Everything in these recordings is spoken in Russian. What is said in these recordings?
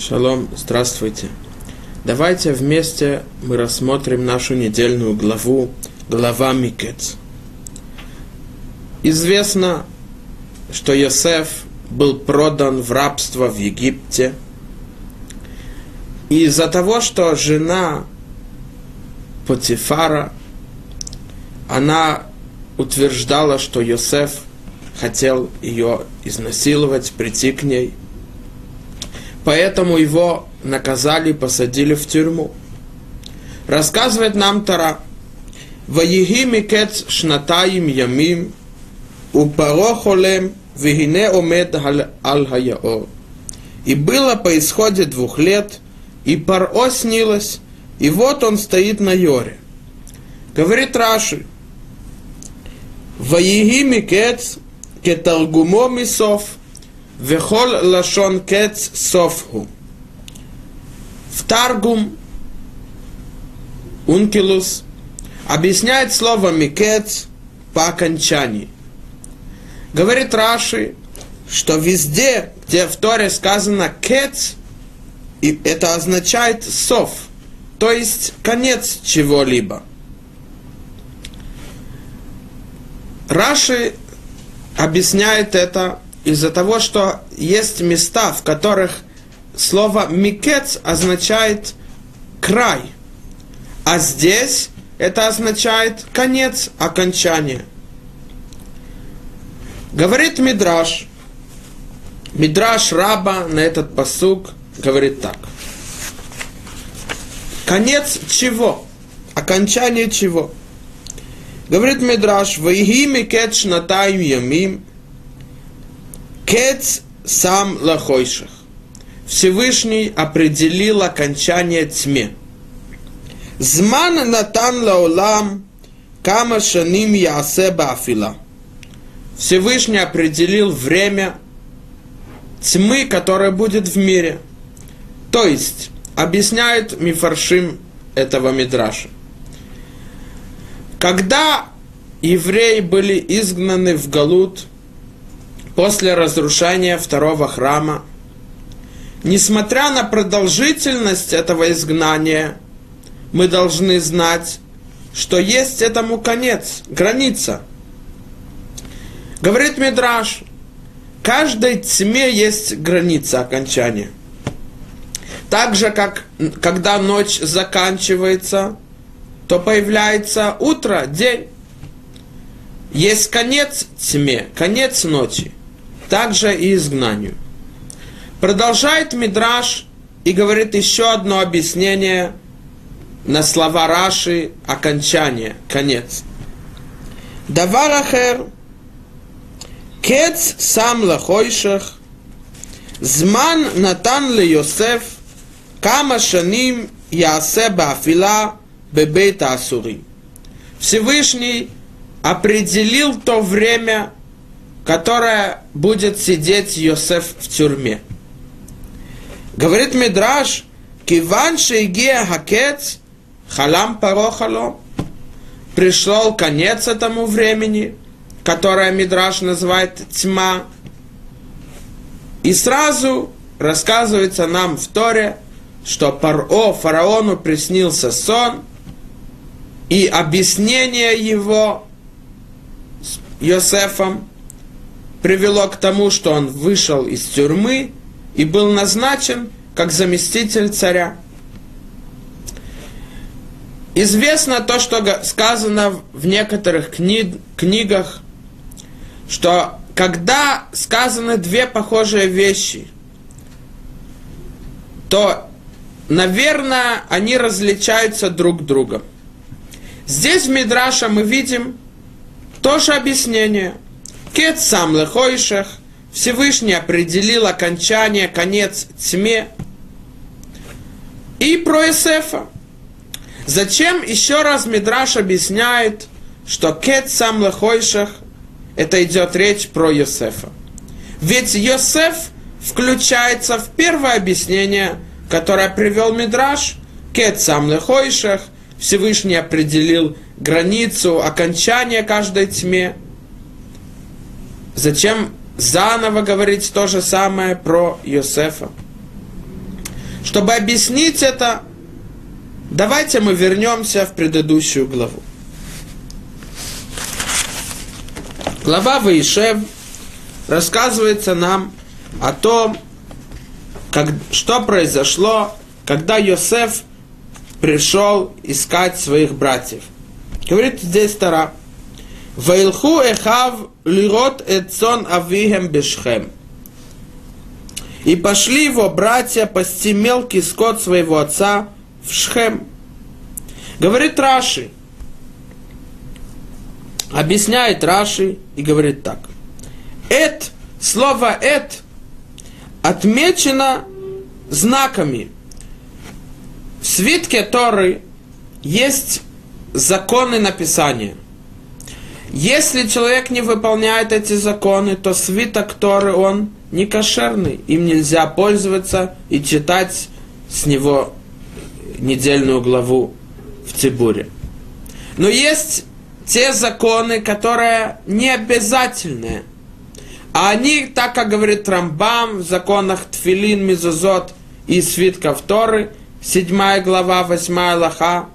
Шалом, здравствуйте. Давайте вместе мы рассмотрим нашу недельную главу, глава Микец. Известно, что Йосеф был продан в рабство в Египте. И из-за того, что жена Потифара, она утверждала, что Йосеф хотел ее изнасиловать, прийти к ней – Поэтому его наказали и посадили в тюрьму. Рассказывает нам Тара. Ваеги микец шнатаим ямим, упарохолем, вегине омед аль хаяор. И было по исходе двух лет, и Паро снилось, и вот он стоит на Йоре. Говорит Раши, Ваеги микец кеталгумо мисов, Вехол лашон кец софху. В Таргум Ункилус объясняет слово микец по окончании. Говорит Раши, что везде, где в Торе сказано кец, и это означает сов, то есть конец чего-либо. Раши объясняет это из-за того, что есть места, в которых слово «микец» означает «край», а здесь это означает «конец», «окончание». Говорит Мидраш, Мидраш Раба на этот посук говорит так. Конец чего? Окончание чего? Говорит Мидраш, «Ваиги микет шнатаим ямим, Кец сам лахойших. Всевышний определил окончание тьме. Зман натан лаулам кама шаним ясе бафила. Всевышний определил время тьмы, которая будет в мире. То есть, объясняет Мифаршим этого Мидраша. Когда евреи были изгнаны в Галут, после разрушения второго храма, несмотря на продолжительность этого изгнания, мы должны знать, что есть этому конец, граница. Говорит Мидраш, каждой тьме есть граница окончания. Так же, как когда ночь заканчивается, то появляется утро, день. Есть конец тьме, конец ночи также и изгнанию. Продолжает Мидраш и говорит еще одно объяснение на слова Раши окончание, конец. Даварахер кец сам лахойшах зман натан ле Йосеф кама шаним ясе бафила бебейта асури. Всевышний определил то время, которая будет сидеть Йосеф в тюрьме. Говорит Мидраш, Киван шейгия хакец, халам паро халом. Пришел конец этому времени, которое Мидраш называет тьма. И сразу рассказывается нам в Торе, что Паро, фараону приснился сон, и объяснение его с Йосефом привело к тому, что он вышел из тюрьмы и был назначен как заместитель царя. Известно то, что сказано в некоторых кни- книгах, что когда сказаны две похожие вещи, то, наверное, они различаются друг другом. Здесь в Мидраша мы видим тоже объяснение – Кет сам лехойшах, Всевышний определил окончание, конец тьме. И про Есефа. Зачем еще раз Мидраш объясняет, что Кет сам лехойшах, это идет речь про Йосефа. Ведь Йосеф включается в первое объяснение, которое привел Мидраш, Кет сам лехойшах, Всевышний определил границу окончания каждой тьме – Зачем заново говорить то же самое про Йосефа? Чтобы объяснить это, давайте мы вернемся в предыдущую главу. Глава Ваишев рассказывается нам о том, как, что произошло, когда Йосеф пришел искать своих братьев. Говорит здесь Тара. Ваилху эхав лирот эцон авихем бешхем. И пошли его братья пасти мелкий скот своего отца в Шхем. Говорит Раши, объясняет Раши и говорит так. Эт, слово эт, отмечено знаками. В свитке Торы есть законы написания. Если человек не выполняет эти законы, то свиток Торы, он не кошерный. Им нельзя пользоваться и читать с него недельную главу в Цибуре. Но есть те законы, которые не обязательные. А они, так как говорит Рамбам в законах Тфилин, Мизузот и Свитков Торы, 7 глава, 8 лоха,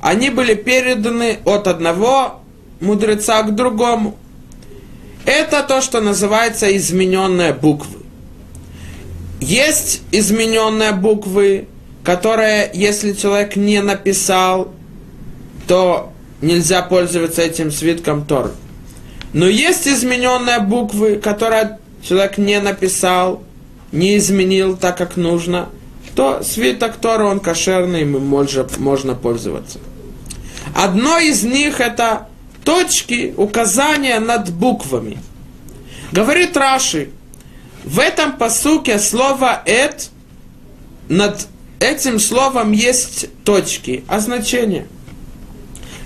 они были переданы от одного мудреца к другому. Это то, что называется измененные буквы. Есть измененные буквы, которые, если человек не написал, то нельзя пользоваться этим свитком Тор. Но есть измененные буквы, которые человек не написал, не изменил так, как нужно, то свиток Тора, он кошерный, им можно, можно пользоваться. Одно из них это точки, указания над буквами. Говорит Раши, в этом посуке слово «эт» над этим словом есть точки, а значение.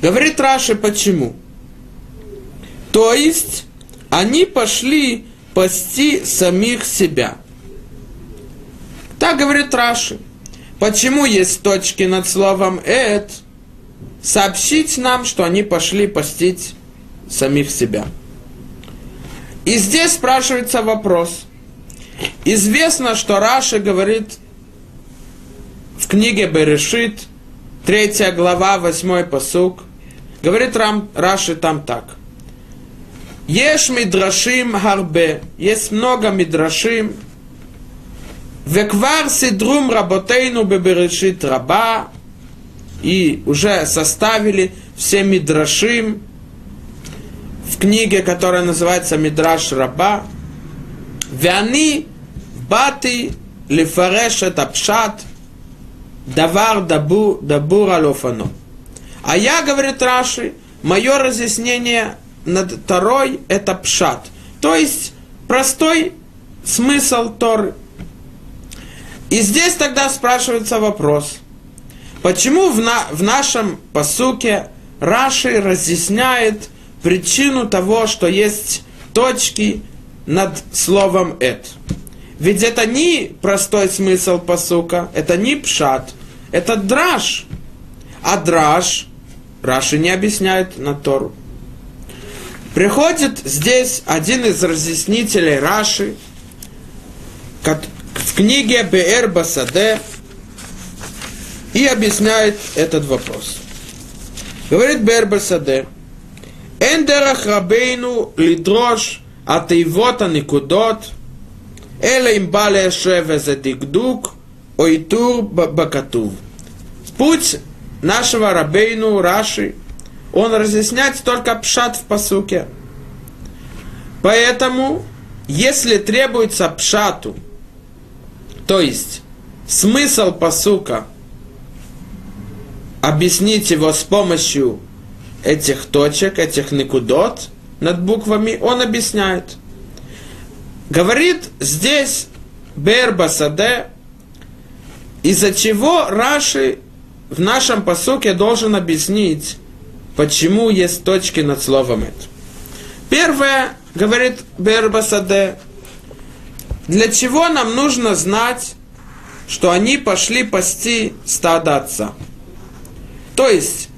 Говорит Раши, почему? То есть, они пошли пасти самих себя. Так говорит Раши. Почему есть точки над словом «эт»? Сообщить нам, что они пошли постить самих себя. И здесь спрашивается вопрос. Известно, что Раши говорит в книге Берешит, третья глава, восьмой посук, говорит Рам, Раши там так. Ешь мидрашим харбе, есть много мидрашим, Веквар сидрум работейну беберешит раба, и уже составили все мидрашим в книге, которая называется Мидраш Раба. Вяни бати лифареш это пшат давар дабу дабур алофано. А я, говорит Раши, мое разъяснение над Торой это пшат. То есть простой смысл Торы. И здесь тогда спрашивается вопрос – Почему в, на, в нашем посуке Раши разъясняет причину того, что есть точки над словом «эт»? Ведь это не простой смысл посука, это не пшат, это драж. А драж Раши не объясняет на Тору. Приходит здесь один из разъяснителей Раши в книге Беэр Басаде, и объясняет этот вопрос. Говорит Бербасаде, Эндерах Рабейну Лидрош Атейвота Никудот, Эла имбале Шевезе Дикдук, Ойтур Бакатув. Путь нашего Рабейну Раши, он разъясняет только пшат в посуке. Поэтому, если требуется пшату, то есть смысл посука – объяснить его с помощью этих точек, этих никудот над буквами, он объясняет. Говорит здесь Бербасаде, из-за чего Раши в нашем посуке должен объяснить, почему есть точки над словом это. Первое, говорит Бербасаде, для чего нам нужно знать, что они пошли пасти стадо отца – то есть,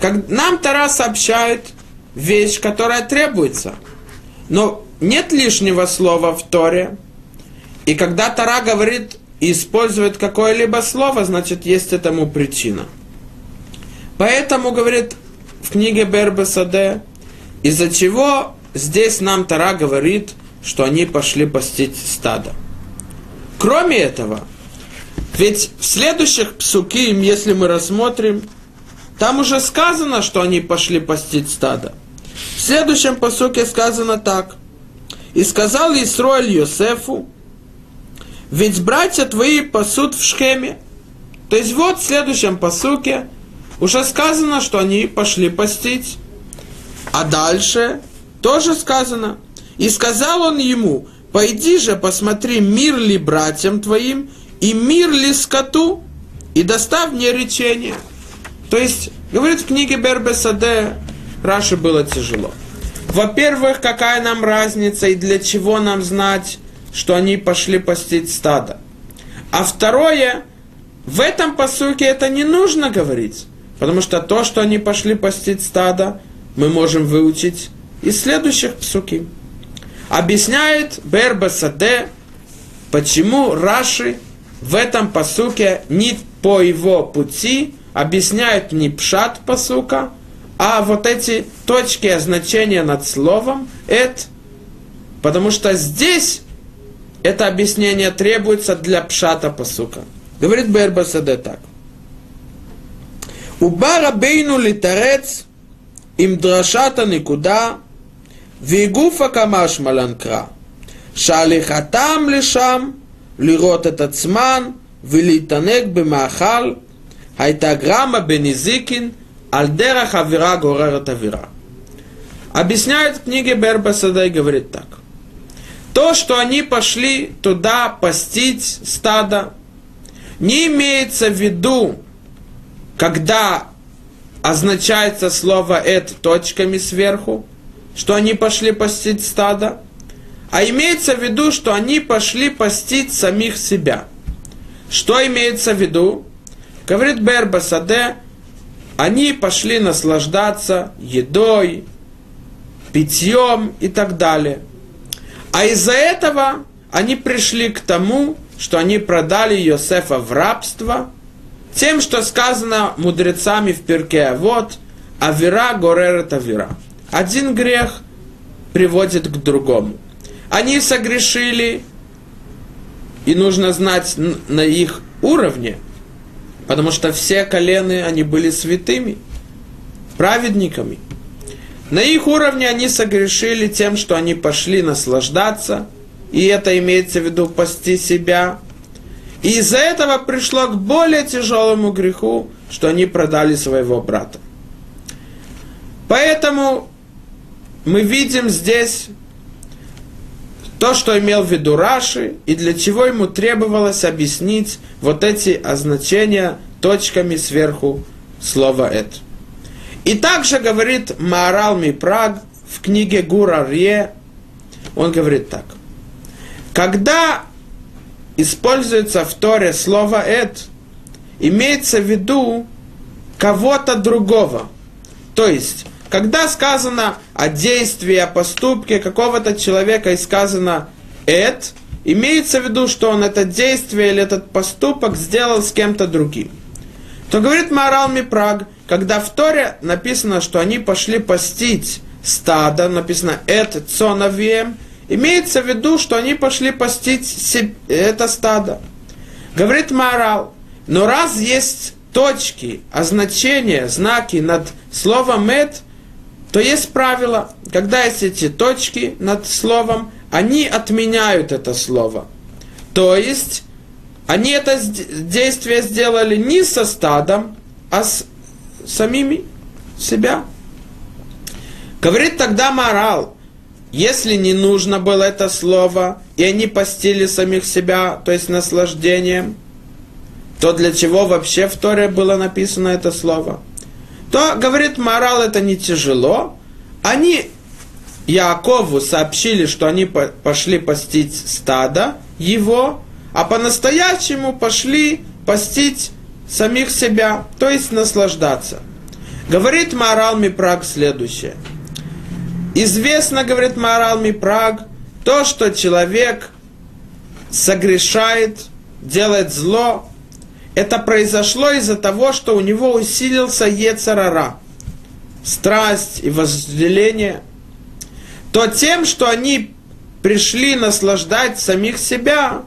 как нам Тара сообщает вещь, которая требуется. Но нет лишнего слова в Торе. И когда Тара говорит и использует какое-либо слово, значит, есть этому причина. Поэтому, говорит в книге Бербе Саде, из-за чего здесь нам Тара говорит, что они пошли постить стадо. Кроме этого, ведь в следующих псуким, если мы рассмотрим, там уже сказано, что они пошли постить стадо. В следующем посуке сказано так. «И сказал Исроэль Йосефу, ведь братья твои пасут в Шхеме». То есть вот в следующем посуке уже сказано, что они пошли постить. А дальше тоже сказано. И сказал он ему, пойди же посмотри, мир ли братьям твоим, и мир ли скоту, и доставь мне речение. То есть, говорит в книге Бербесаде, Раши было тяжело. Во-первых, какая нам разница и для чего нам знать, что они пошли постить стадо. А второе, в этом посылке это не нужно говорить, потому что то, что они пошли постить стадо, мы можем выучить из следующих псуки. Объясняет Бербасаде, почему Раши в этом посуке не по его пути объясняют не пшат посука, а вот эти точки означения над словом «эт», потому что здесь это объяснение требуется для пшата посука. Говорит Бербасаде так. У барабейну литарец им драшата никуда, вигуфа камаш маланкра, шалихатам лишам, лирот этот сман, велитанек бимахал, Айтаграмма Бенизикин Альдера Хавира Горера Тавира. Объясняет в книге Бербасада и говорит так. То, что они пошли туда постить стадо, не имеется в виду, когда означается слово «эт» точками сверху, что они пошли постить стадо, а имеется в виду, что они пошли постить самих себя. Что имеется в виду? Говорит Берба Саде, они пошли наслаждаться едой, питьем и так далее. А из-за этого они пришли к тому, что они продали Йосефа в рабство, тем, что сказано мудрецами в перке, вот, авира горерет авира. Один грех приводит к другому. Они согрешили, и нужно знать на их уровне, потому что все колены, они были святыми, праведниками. На их уровне они согрешили тем, что они пошли наслаждаться, и это имеется в виду пасти себя. И из-за этого пришло к более тяжелому греху, что они продали своего брата. Поэтому мы видим здесь то, что имел в виду Раши, и для чего ему требовалось объяснить вот эти означения точками сверху слова «эт». И также говорит Маарал Мипраг в книге Гура Рье, он говорит так. Когда используется в Торе слово «эт», имеется в виду кого-то другого. То есть, когда сказано о действии, о поступке какого-то человека и сказано «эт», имеется в виду, что он это действие или этот поступок сделал с кем-то другим. То говорит Марал Мипраг, когда в Торе написано, что они пошли постить стадо, написано «эт цонавием», имеется в виду, что они пошли постить это стадо. Говорит Марал, но раз есть точки, означения, знаки над словом «эт», то есть правило, когда есть эти точки над словом, они отменяют это слово. То есть, они это действие сделали не со стадом, а с самими себя. Говорит тогда морал, если не нужно было это слово, и они постили самих себя, то есть наслаждением, то для чего вообще в Торе было написано это слово? То, говорит морал, это не тяжело. Они Якову сообщили, что они пошли постить стадо его, а по-настоящему пошли постить самих себя, то есть наслаждаться. Говорит Морал Мипраг следующее. Известно, говорит Морал Мипраг, то, что человек согрешает делать зло, это произошло из-за того, что у него усилился Ецарара, страсть и возделение, то тем, что они пришли наслаждать самих себя,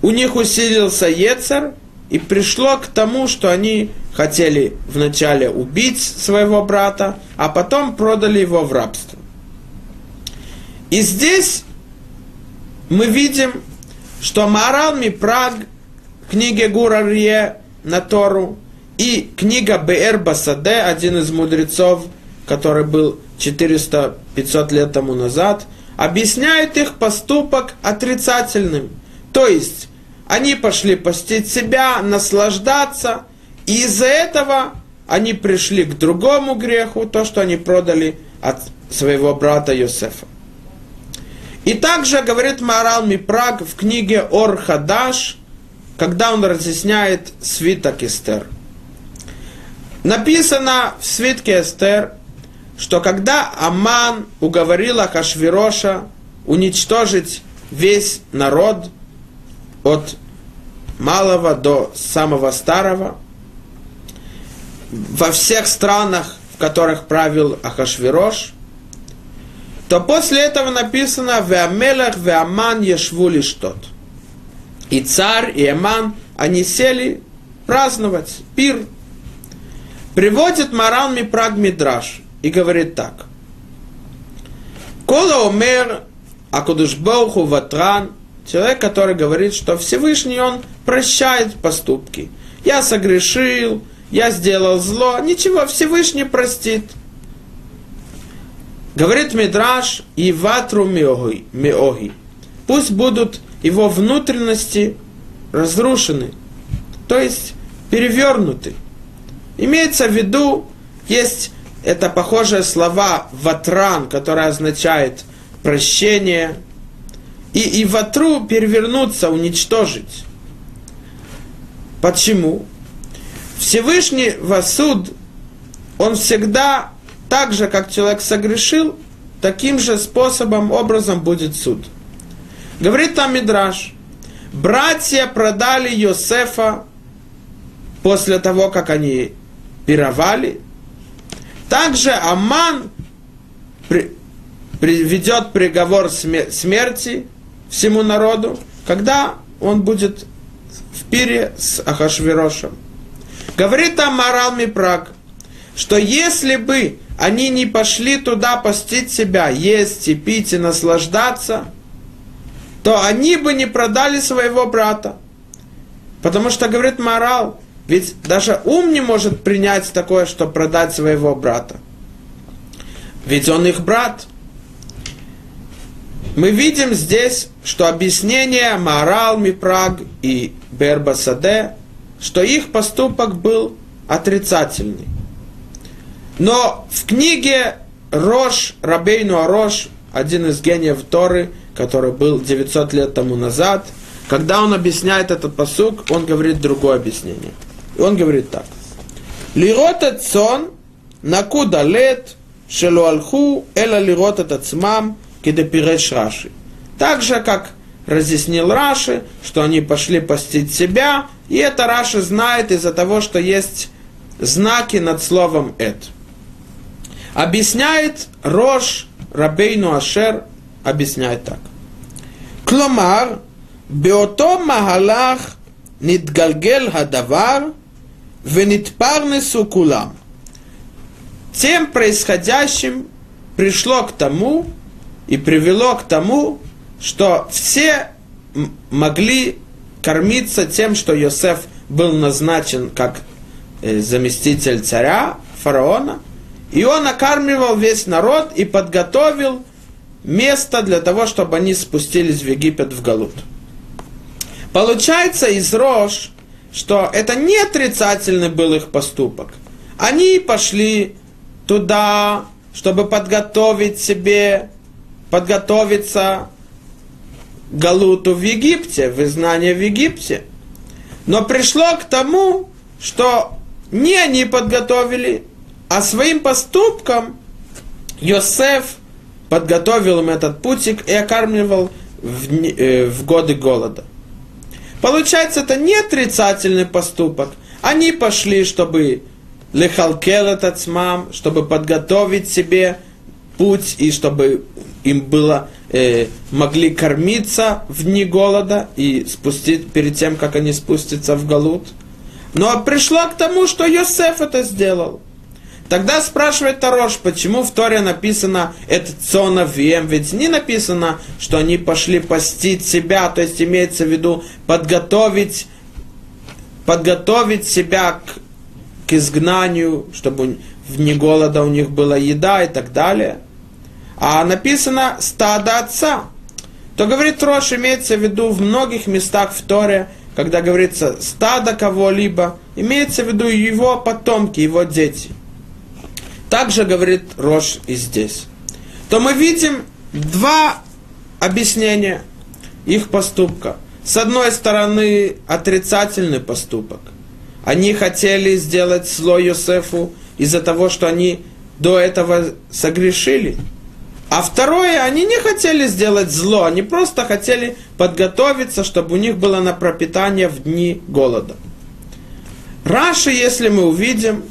у них усилился Ецар, и пришло к тому, что они хотели вначале убить своего брата, а потом продали его в рабство. И здесь мы видим, что Марал Мипраг, книге Гурарье на Тору, и книга Беэр Басаде, один из мудрецов, который был 400-500 лет тому назад, объясняют их поступок отрицательным. То есть, они пошли постить себя, наслаждаться, и из-за этого они пришли к другому греху, то, что они продали от своего брата Йосефа. И также говорит Марал Мипраг в книге Ор Хадаш, когда он разъясняет свиток Эстер. Написано в свитке Эстер, что когда Аман уговорил Ахашвироша уничтожить весь народ от малого до самого старого, во всех странах, в которых правил Ахашвирош, то после этого написано «Веамелах веаман ешву лишь тот». И царь, и Аман, они сели праздновать пир. Приводит Маран Мипраг Мидраш и говорит так. Кола умер Акудушбоуху Ватран, человек, который говорит, что Всевышний он прощает поступки. Я согрешил, я сделал зло, ничего, Всевышний простит. Говорит Мидраш, и ватру миоги, миоги. Пусть будут его внутренности разрушены, то есть перевернуты. Имеется в виду, есть это похожие слова ватран, которое означает прощение, и, и ватру перевернуться, уничтожить. Почему? Всевышний суд, он всегда, так же, как человек согрешил, таким же способом, образом будет суд. Говорит там Мидраш, братья продали Йосефа после того, как они пировали. Также Аман при, ведет приговор смерти всему народу, когда он будет в пире с Ахашвирошем. Говорит там Марал Мипраг, что если бы они не пошли туда постить себя, есть и пить и наслаждаться, то они бы не продали своего брата. Потому что, говорит Морал, ведь даже ум не может принять такое, что продать своего брата. Ведь он их брат. Мы видим здесь, что объяснение Морал, Мипраг и Бербасаде что их поступок был отрицательный. Но в книге Рош, Рабейну Арош, один из гениев Торы, который был 900 лет тому назад, когда он объясняет этот посук, он говорит другое объяснение. И он говорит так. Лирот этот сон, накуда лет, шелуальху, эла лирот этот смам, кедепиреш раши. Так же, как разъяснил Раши, что они пошли постить себя, и это Раши знает из-за того, что есть знаки над словом «эт». Объясняет Рош Рабейну Ашер объясняет так. Кломар, беото махалах нитгалгель хадавар венитпарнесу кулам. Тем происходящим пришло к тому и привело к тому, что все могли кормиться тем, что Йосеф был назначен как э, заместитель царя, фараона, и он окармливал весь народ и подготовил место для того, чтобы они спустились в Египет в Галут. Получается из Рож, что это не отрицательный был их поступок. Они пошли туда, чтобы подготовить себе, подготовиться Галуту в Египте, в изгнание в Египте. Но пришло к тому, что не они подготовили, а своим поступком Йосеф подготовил им этот путик и окармливал в, э, в годы голода. Получается, это не отрицательный поступок. Они пошли, чтобы лехалкел этот смам, чтобы подготовить себе путь и чтобы им было э, могли кормиться в дни голода и спустить перед тем, как они спустятся в Галут. Но пришло к тому, что Йосеф это сделал. Тогда спрашивает Тарош, почему в Торе написано это цонавием, ведь не написано, что они пошли постить себя, то есть имеется в виду подготовить, подготовить себя к, к изгнанию, чтобы в дни голода у них была еда и так далее. А написано стадо отца. То говорит Рош, имеется в виду в многих местах в Торе, когда говорится стадо кого-либо, имеется в виду его потомки, его дети – также говорит Рош и здесь. То мы видим два объяснения их поступка. С одной стороны, отрицательный поступок. Они хотели сделать зло Йосефу из-за того, что они до этого согрешили. А второе, они не хотели сделать зло, они просто хотели подготовиться, чтобы у них было на пропитание в дни голода. Раши, если мы увидим,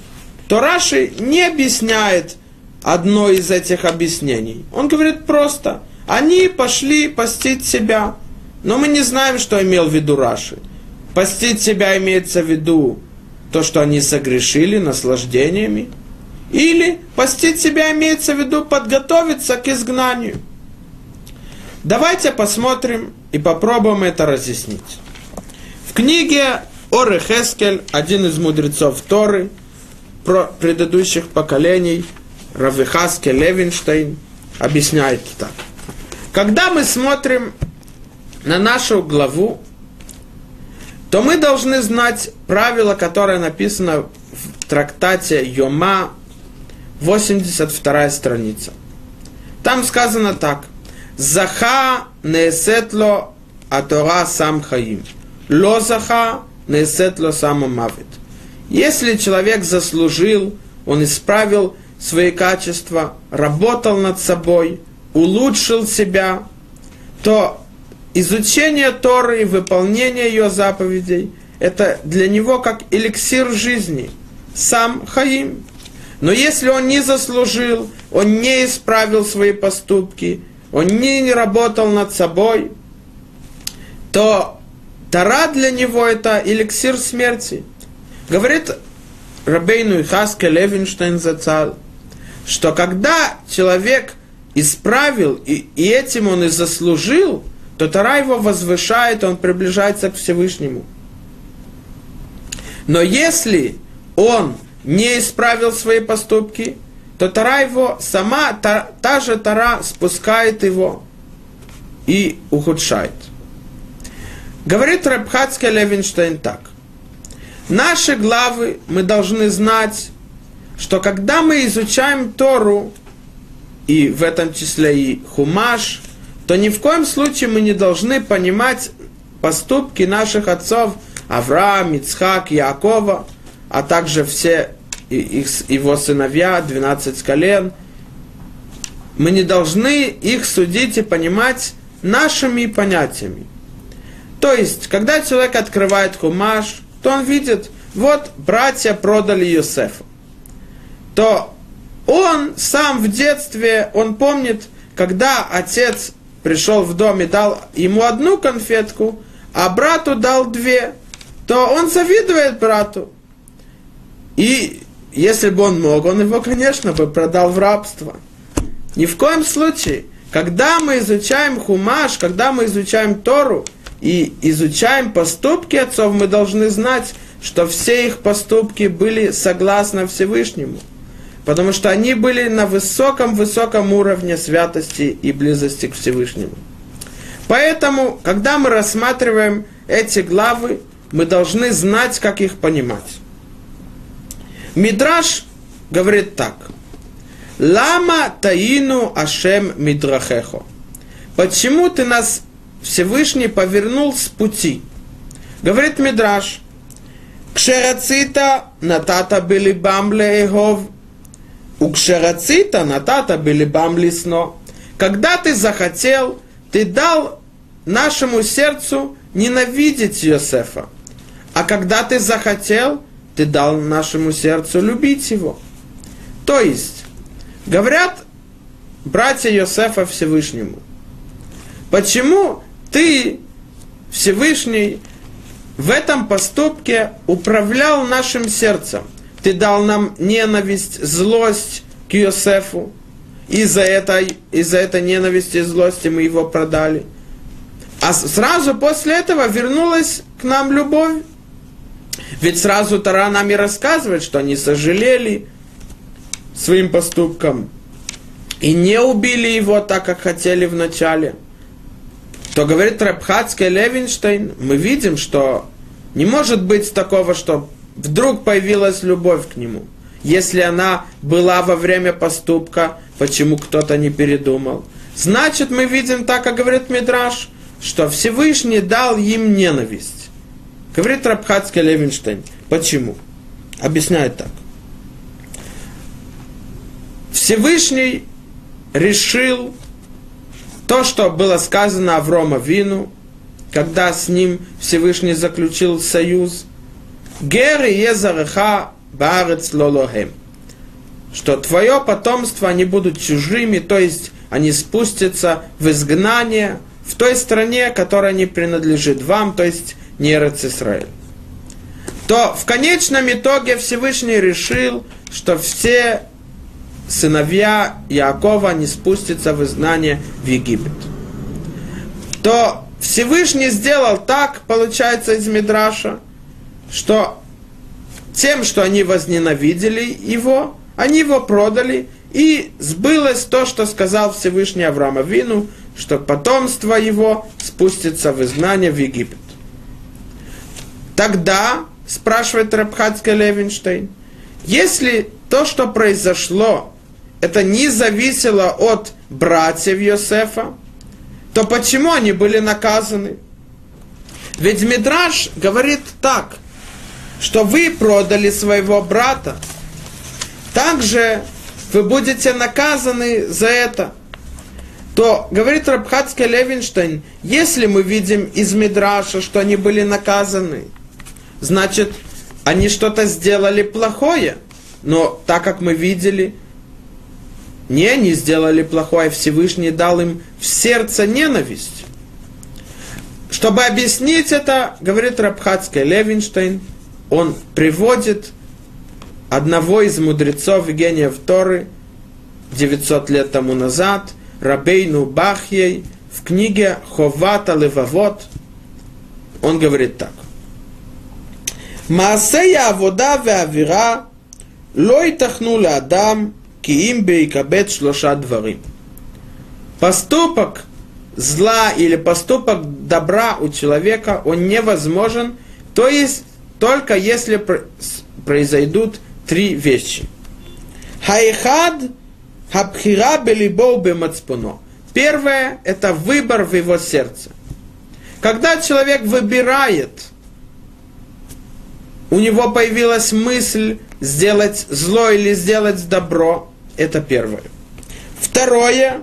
то Раши не объясняет одно из этих объяснений. Он говорит просто, они пошли постить себя. Но мы не знаем, что имел в виду Раши. Постить себя имеется в виду то, что они согрешили наслаждениями. Или постить себя имеется в виду подготовиться к изгнанию. Давайте посмотрим и попробуем это разъяснить. В книге Оры Хескель, один из мудрецов Торы, про предыдущих поколений Равихаске Левинштейн объясняет так. Когда мы смотрим на нашу главу, то мы должны знать правило, которое написано в трактате Йома, 82 страница. Там сказано так. Заха неесетло атора сам хаим. Ло заха неесетло сам мавит. Если человек заслужил, он исправил свои качества, работал над собой, улучшил себя, то изучение Торы и выполнение ее заповедей – это для него как эликсир жизни, сам Хаим. Но если он не заслужил, он не исправил свои поступки, он не работал над собой, то Тара для него это эликсир смерти – Говорит Рабейну и Хаске Левинштейн Зацал, что когда человек исправил, и, и этим он и заслужил, то Тара его возвышает, он приближается к Всевышнему. Но если он не исправил свои поступки, то Тара его, сама та, та же Тара спускает его и ухудшает. Говорит Рабхацкий Левинштейн так. Наши главы мы должны знать, что когда мы изучаем Тору, и в этом числе и Хумаш, то ни в коем случае мы не должны понимать поступки наших отцов Авраам, Ицхак, Якова, а также все их, его сыновья, 12 колен. Мы не должны их судить и понимать нашими понятиями. То есть, когда человек открывает Хумаш, то он видит, вот братья продали Йосефа. То он сам в детстве, он помнит, когда отец пришел в дом и дал ему одну конфетку, а брату дал две, то он завидует брату. И если бы он мог, он его, конечно, бы продал в рабство. Ни в коем случае. Когда мы изучаем хумаш, когда мы изучаем Тору, и изучаем поступки отцов, мы должны знать, что все их поступки были согласно Всевышнему. Потому что они были на высоком-высоком уровне святости и близости к Всевышнему. Поэтому, когда мы рассматриваем эти главы, мы должны знать, как их понимать. Мидраш говорит так. Лама таину ашем мидрахехо. Почему ты нас Всевышний повернул с пути. Говорит Мидраш, Кшерацита натата были бамле эгов, у кшерацита натата были бамли сно. Когда ты захотел, ты дал нашему сердцу ненавидеть Иосифа. А когда ты захотел, ты дал нашему сердцу любить его. То есть, говорят братья Иосифа Всевышнему, почему ты, Всевышний, в этом поступке управлял нашим сердцем? Ты дал нам ненависть, злость к Иосифу. Из-за этой, из-за этой ненависти и злости мы его продали. А сразу после этого вернулась к нам любовь. Ведь сразу Тара нам и рассказывает, что они сожалели своим поступком и не убили его так, как хотели вначале. То говорит Рабхацкий Левинштейн, мы видим, что не может быть такого, что вдруг появилась любовь к нему. Если она была во время поступка, почему кто-то не передумал? Значит, мы видим так, как говорит Мидраш, что Всевышний дал им ненависть. Говорит Рабхатский Левинштейн. Почему? Объясняет так. Всевышний решил то, что было сказано Аврома Вину, когда с ним Всевышний заключил союз. Гер и езареха барец лолохем. Что твое потомство, они будут чужими, то есть они спустятся в изгнание в той стране, которая не принадлежит вам, то есть не Израиль, то в конечном итоге Всевышний решил, что все сыновья Якова не спустятся в изгнание в Египет. То Всевышний сделал так, получается, из Мидраша, что тем, что они возненавидели его, они его продали, и сбылось то, что сказал Всевышний Авраама Вину, что потомство его спустится в изгнание в Египет. Тогда, спрашивает Рабхатский Левинштейн, если то, что произошло, это не зависело от братьев Йосефа, то почему они были наказаны? Ведь Мидраш говорит так, что вы продали своего брата, также вы будете наказаны за это. То, говорит Рабхатский Левинштейн, если мы видим из Мидраша, что они были наказаны – значит, они что-то сделали плохое. Но так как мы видели, не они сделали плохое, Всевышний дал им в сердце ненависть. Чтобы объяснить это, говорит Рабхатский Левинштейн, он приводит одного из мудрецов Евгения Вторы Торы 900 лет тому назад, Рабейну Бахьей, в книге Ховата Левавот, он говорит так. Маасея авода веавира лой тахнула адам киимбе и кабет шлоша дворы. Поступок зла или поступок добра у человека, он невозможен, то есть только если произойдут три вещи. Хайхад хабхира белибоу бемацпуно. Первое – это выбор в его сердце. Когда человек выбирает, у него появилась мысль сделать зло или сделать добро, это первое. Второе.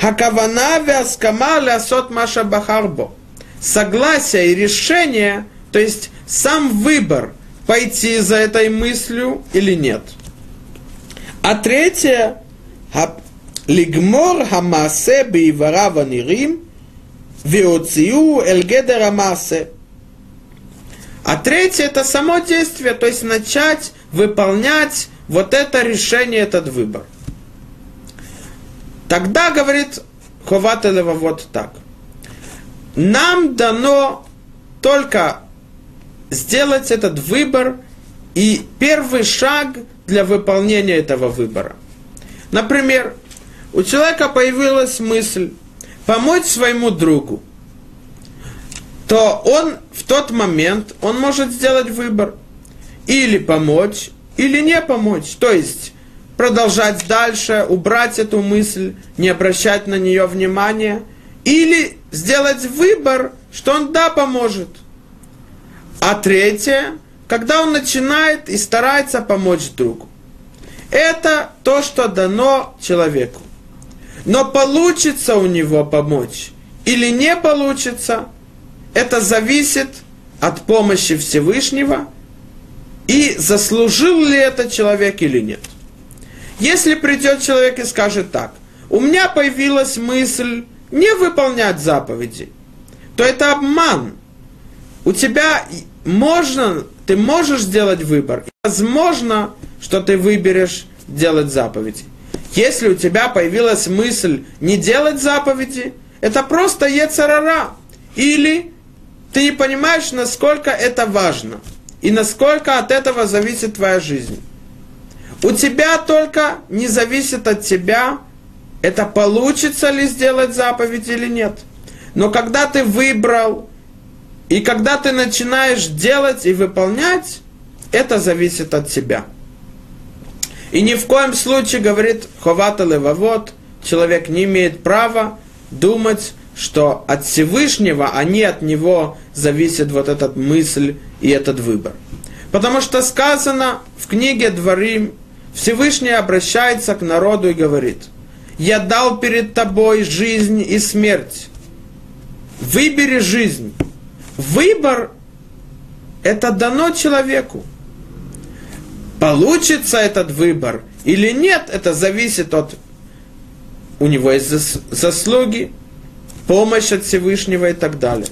Хакавана вяскама лясот маша бахарбо. Согласие и решение, то есть сам выбор, пойти за этой мыслью или нет. А третье, лигмор хамасе бивара ванирим, веоциу эльгедер амасе. А третье это само действие, то есть начать выполнять вот это решение, этот выбор. Тогда говорит Хователева вот так. Нам дано только сделать этот выбор и первый шаг для выполнения этого выбора. Например, у человека появилась мысль помочь своему другу то он в тот момент, он может сделать выбор. Или помочь, или не помочь. То есть продолжать дальше, убрать эту мысль, не обращать на нее внимания. Или сделать выбор, что он да поможет. А третье, когда он начинает и старается помочь другу. Это то, что дано человеку. Но получится у него помочь или не получится – это зависит от помощи Всевышнего, и заслужил ли это человек или нет. Если придет человек и скажет так, у меня появилась мысль не выполнять заповеди, то это обман. У тебя можно, ты можешь сделать выбор. Возможно, что ты выберешь делать заповеди. Если у тебя появилась мысль не делать заповеди, это просто ецарара. Или ты не понимаешь, насколько это важно. И насколько от этого зависит твоя жизнь. У тебя только не зависит от тебя, это получится ли сделать заповедь или нет. Но когда ты выбрал, и когда ты начинаешь делать и выполнять, это зависит от тебя. И ни в коем случае, говорит Ховата Левовод, человек не имеет права думать, что от Всевышнего, а не от него зависит вот эта мысль и этот выбор. Потому что сказано в книге Дворим, Всевышний обращается к народу и говорит, «Я дал перед тобой жизнь и смерть. Выбери жизнь». Выбор – это дано человеку. Получится этот выбор или нет, это зависит от у него есть заслуги, помощь от Всевышнего и так далее.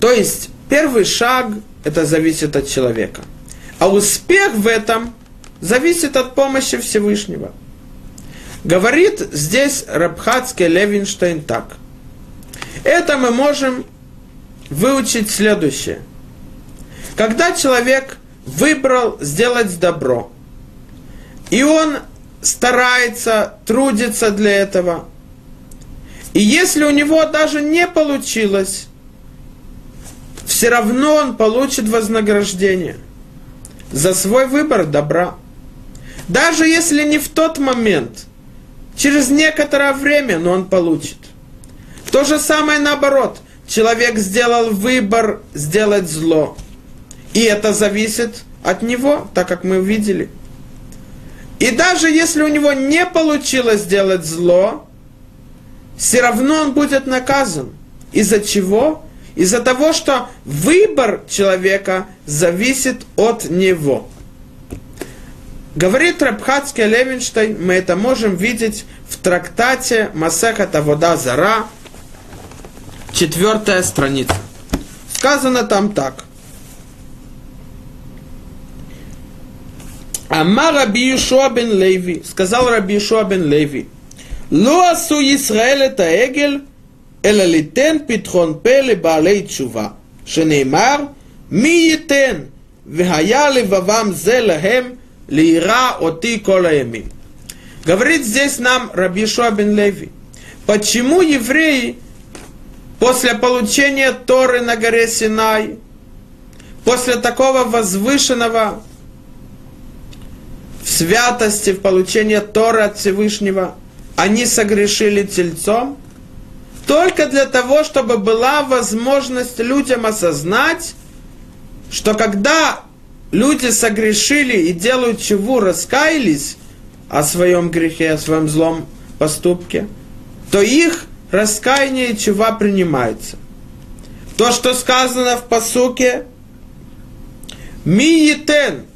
То есть первый шаг это зависит от человека. А успех в этом зависит от помощи Всевышнего. Говорит здесь Рабхатский Левинштейн так. Это мы можем выучить следующее. Когда человек выбрал сделать добро, и он старается, трудится для этого, и если у него даже не получилось, все равно он получит вознаграждение за свой выбор добра. Даже если не в тот момент, через некоторое время, но он получит. То же самое наоборот. Человек сделал выбор сделать зло. И это зависит от него, так как мы увидели. И даже если у него не получилось сделать зло, все равно он будет наказан. Из-за чего? Из-за того, что выбор человека зависит от него. Говорит Рабхатский Левинштейн, мы это можем видеть в трактате Масеха Тавода Зара, четвертая страница. Сказано там так. Ама Раби Леви, сказал Раби Ишуа Леви, Луасу Исраэль это Эгель, אלא ליתן פתחון פה לבעלי תשובה, שנאמר, מי ייתן, והיה לבבם זה להם, לירא אותי כל הימים. Говорит здесь нам Раби Шуа бен Леви, почему евреи после получения Торы на горе Синай, после такого возвышенного в святости, в получении Торы от Всевышнего, они согрешили тельцом, только для того, чтобы была возможность людям осознать, что когда люди согрешили и делают чего, раскаялись о своем грехе, о своем злом поступке, то их раскаяние чува принимается. То, что сказано в посуке, Миетен,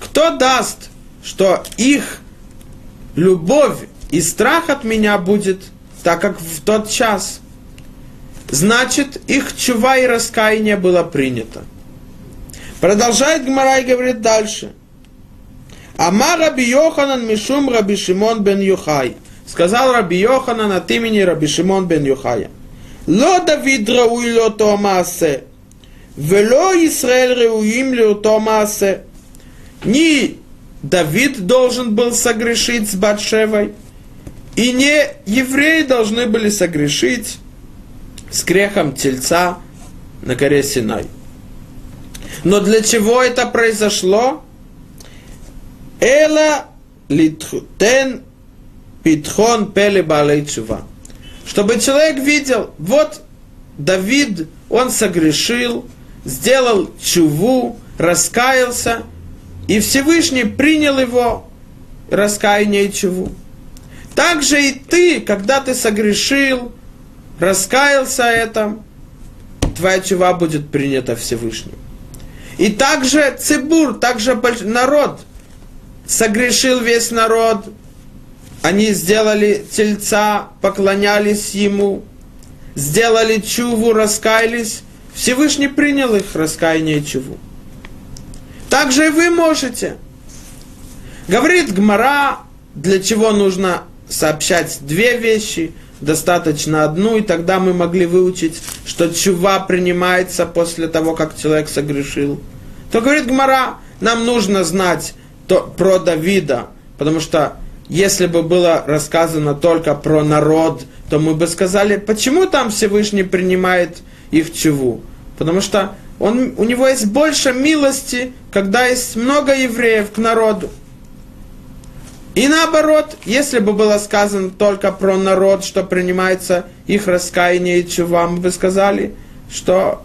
кто даст, что их любовь и страх от меня будет, так как в тот час. Значит, их чува и раскаяние было принято. Продолжает Гмара и говорит дальше. Амар Раби Йоханан Мишум Раби Шимон бен Юхай. Сказал Раби Йоханан от имени Раби Шимон бен Юхая. Ло Давид рауи лото маасе, вело Исраэль рауим лото маасе. Ни Давид должен был согрешить с Батшевой, и не евреи должны были согрешить с грехом тельца на горе Синай. Но для чего это произошло? Эла литхутен питхон пели балейчува. Чтобы человек видел, вот Давид, он согрешил, сделал чуву, раскаялся, и Всевышний принял его раскаяние и чуву. Так же и ты, когда ты согрешил, раскаялся этом, твоя чува будет принята Всевышним. И также цибур, также народ, согрешил весь народ, они сделали тельца, поклонялись ему, сделали чуву, раскаялись, Всевышний принял их раскаяние чуву. Также и вы можете. Говорит Гмара, для чего нужно сообщать две вещи, достаточно одну, и тогда мы могли выучить, что чува принимается после того, как человек согрешил. То говорит Гмара, нам нужно знать то, про Давида, потому что если бы было рассказано только про народ, то мы бы сказали, почему там Всевышний принимает их чуву? Потому что он, у него есть больше милости, когда есть много евреев к народу. И наоборот, если бы было сказано только про народ, что принимается их раскаяние и чува, бы сказали, что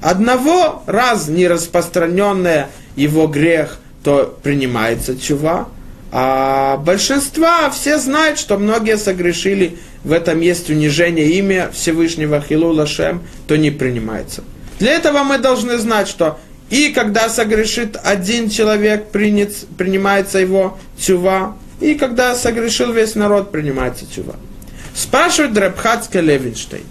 одного раз не распространенное его грех, то принимается чува, а большинства все знают, что многие согрешили, в этом есть унижение имя Всевышнего Хилула Шем, то не принимается. Для этого мы должны знать, что и когда согрешит один человек, принят, принимается его чува, и когда согрешил весь народ, принимается чува. Спрашивает Драбхацка Левинштейн,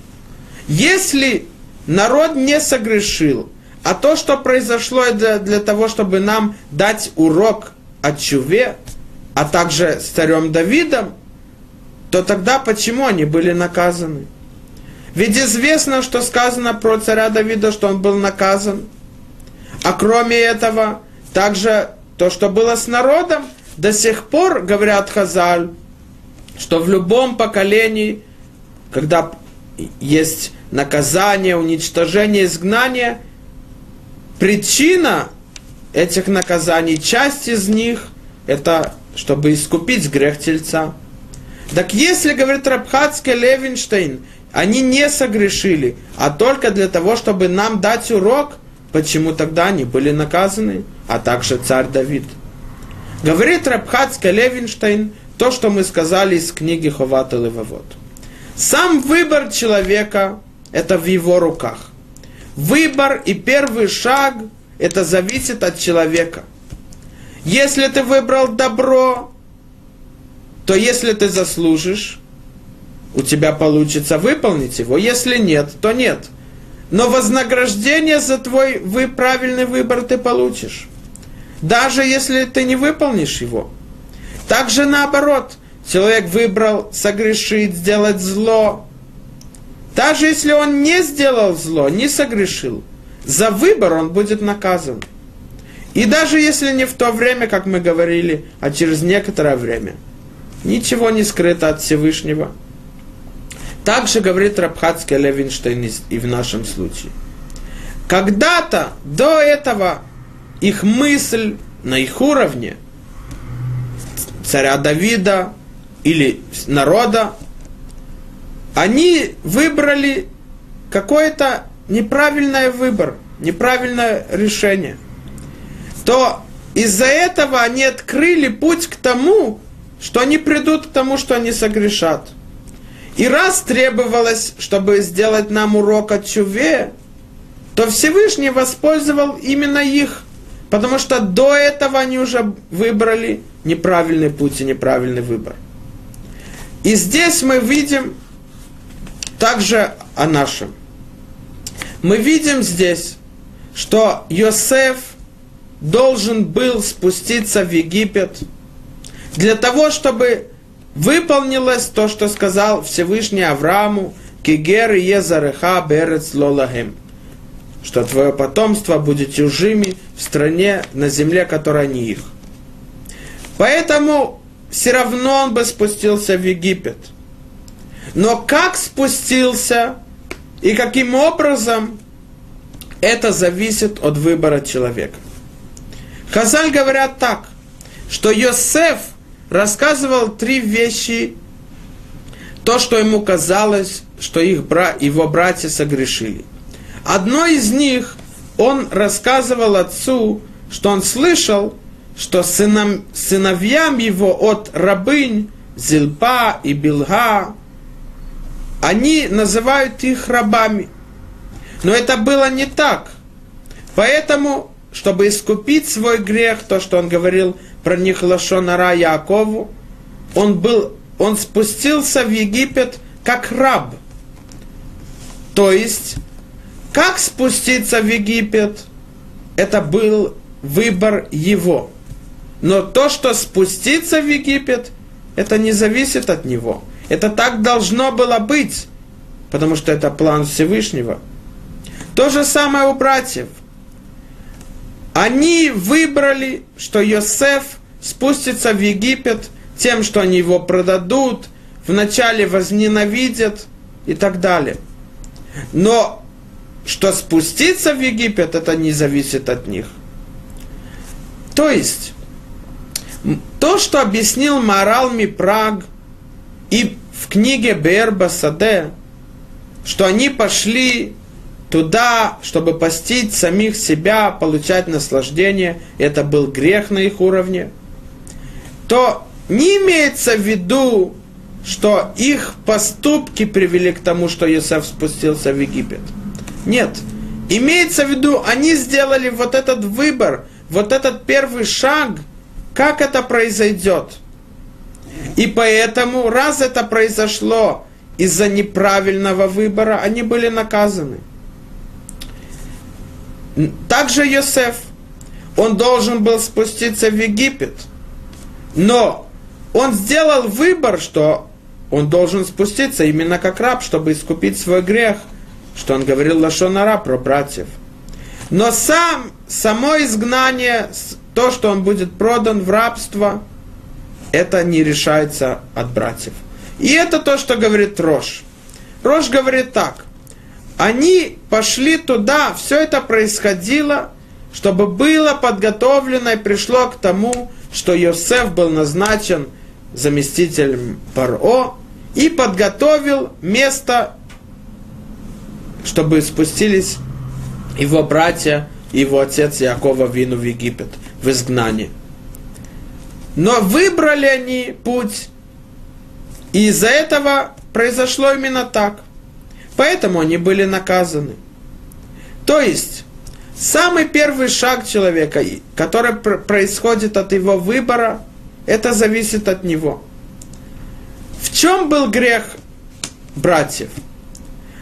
если народ не согрешил, а то, что произошло для, для того, чтобы нам дать урок о чуве, а также с царем Давидом, то тогда почему они были наказаны? Ведь известно, что сказано про царя Давида, что он был наказан. А кроме этого, также то, что было с народом, до сих пор, говорят Хазаль, что в любом поколении, когда есть наказание, уничтожение, изгнание, причина этих наказаний, часть из них, это чтобы искупить грех тельца. Так если, говорит Рабхатский Левинштейн, они не согрешили, а только для того, чтобы нам дать урок, почему тогда они были наказаны, а также царь Давид. Говорит Рабхатский Левинштейн то, что мы сказали из книги Ховат и Левовод. Сам выбор человека – это в его руках. Выбор и первый шаг – это зависит от человека. Если ты выбрал добро, то если ты заслужишь, у тебя получится выполнить его. Если нет, то нет. Но вознаграждение за твой вы, правильный выбор ты получишь. Даже если ты не выполнишь его. Также наоборот, человек выбрал согрешить, сделать зло. Даже если он не сделал зло, не согрешил, за выбор он будет наказан. И даже если не в то время, как мы говорили, а через некоторое время, ничего не скрыто от Всевышнего – также говорит Рабхатский Левинштейн и в нашем случае. Когда-то до этого их мысль на их уровне царя Давида или народа, они выбрали какой-то неправильный выбор, неправильное решение, то из-за этого они открыли путь к тому, что они придут к тому, что они согрешат – и раз требовалось, чтобы сделать нам урок от Чуве, то Всевышний воспользовал именно их, потому что до этого они уже выбрали неправильный путь и неправильный выбор. И здесь мы видим также о нашем. Мы видим здесь, что Йосеф должен был спуститься в Египет для того, чтобы выполнилось то, что сказал Всевышний Аврааму, Кигер Езареха Берец Лолагем, что твое потомство будет чужими в стране, на земле, которая не их. Поэтому все равно он бы спустился в Египет. Но как спустился и каким образом, это зависит от выбора человека. Хазаль говорят так, что Йосеф – рассказывал три вещи, то, что ему казалось, что их бра, его братья согрешили. Одно из них он рассказывал отцу, что он слышал, что сынам, сыновьям его от рабынь Зилпа и Билга, они называют их рабами. Но это было не так. Поэтому, чтобы искупить свой грех, то, что он говорил про них Лашонара Якову, он, был, он спустился в Египет как раб. То есть, как спуститься в Египет, это был выбор его. Но то, что спуститься в Египет, это не зависит от него. Это так должно было быть, потому что это план Всевышнего. То же самое у братьев. Они выбрали, что Йосеф спустится в Египет тем, что они его продадут, вначале возненавидят и так далее. Но что спуститься в Египет, это не зависит от них. То есть, то, что объяснил Марал Мипраг и в книге Берба Саде, что они пошли туда, чтобы постить самих себя, получать наслаждение, это был грех на их уровне, то не имеется в виду, что их поступки привели к тому, что Иосиф спустился в Египет. Нет. Имеется в виду, они сделали вот этот выбор, вот этот первый шаг, как это произойдет. И поэтому, раз это произошло из-за неправильного выбора, они были наказаны. Также Йосеф, он должен был спуститься в Египет, но он сделал выбор, что он должен спуститься именно как раб, чтобы искупить свой грех, что он говорил Лашонара про братьев. Но сам, само изгнание, то, что он будет продан в рабство, это не решается от братьев. И это то, что говорит Рош. Рош говорит так. Они пошли туда, все это происходило, чтобы было подготовлено и пришло к тому, что Йосеф был назначен заместителем Паро и подготовил место, чтобы спустились его братья и его отец Якова Вину в Египет, в изгнание. Но выбрали они путь, и из-за этого произошло именно так. Поэтому они были наказаны. То есть, самый первый шаг человека, который происходит от его выбора, это зависит от него. В чем был грех братьев?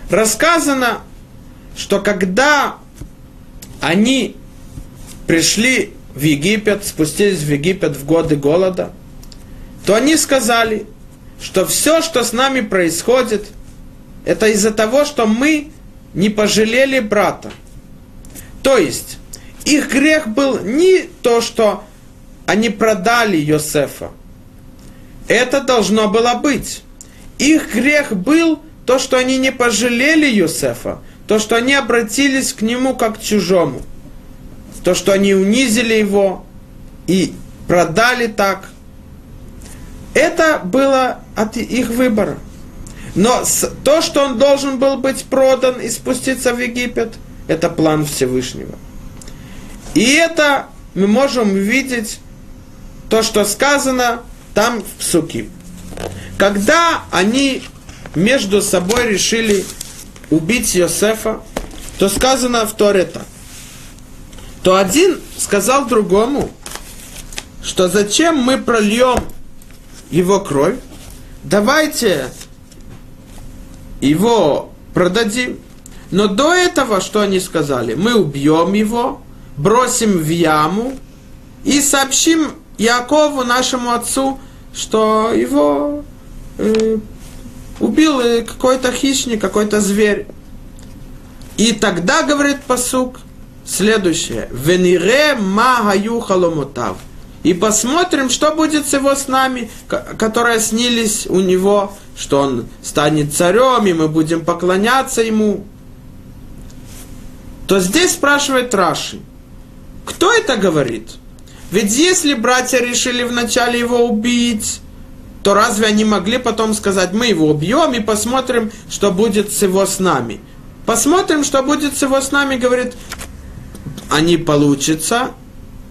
Рассказано, что когда они пришли в Египет, спустились в Египет в годы голода, то они сказали, что все, что с нами происходит – это из-за того, что мы не пожалели брата. То есть, их грех был не то, что они продали Йосефа. Это должно было быть. Их грех был то, что они не пожалели Йосефа, то, что они обратились к нему как к чужому, то, что они унизили его и продали так. Это было от их выбора. Но то, что он должен был быть продан и спуститься в Египет, это план Всевышнего. И это мы можем увидеть то, что сказано там в Псуки. Когда они между собой решили убить Йосефа, то сказано в Торе так. То один сказал другому, что зачем мы прольем его кровь, давайте его продадим. Но до этого, что они сказали? Мы убьем его, бросим в яму и сообщим Якову, нашему отцу, что его э, убил э, какой-то хищник, какой-то зверь. И тогда, говорит посук, следующее. Венире ма халомотав. И посмотрим, что будет с его снами, которые снились у него что он станет царем, и мы будем поклоняться ему, то здесь спрашивает Раши, кто это говорит? Ведь если братья решили вначале его убить, то разве они могли потом сказать, мы его убьем и посмотрим, что будет с его с нами? Посмотрим, что будет с его с нами, говорит, они получится,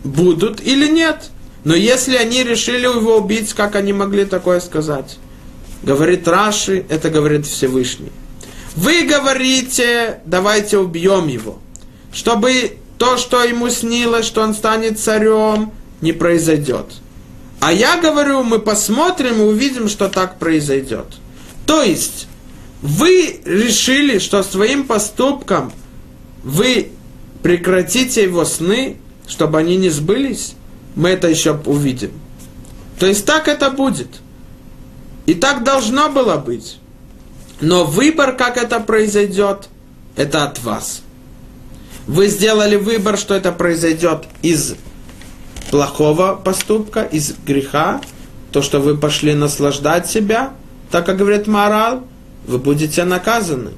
будут или нет. Но если они решили его убить, как они могли такое сказать? Говорит Раши, это говорит Всевышний. Вы говорите, давайте убьем его, чтобы то, что ему снилось, что он станет царем, не произойдет. А я говорю, мы посмотрим и увидим, что так произойдет. То есть, вы решили, что своим поступком вы прекратите его сны, чтобы они не сбылись, мы это еще увидим. То есть так это будет. И так должно было быть. Но выбор, как это произойдет, это от вас. Вы сделали выбор, что это произойдет из плохого поступка, из греха, то, что вы пошли наслаждать себя, так как говорит морал, вы будете наказаны.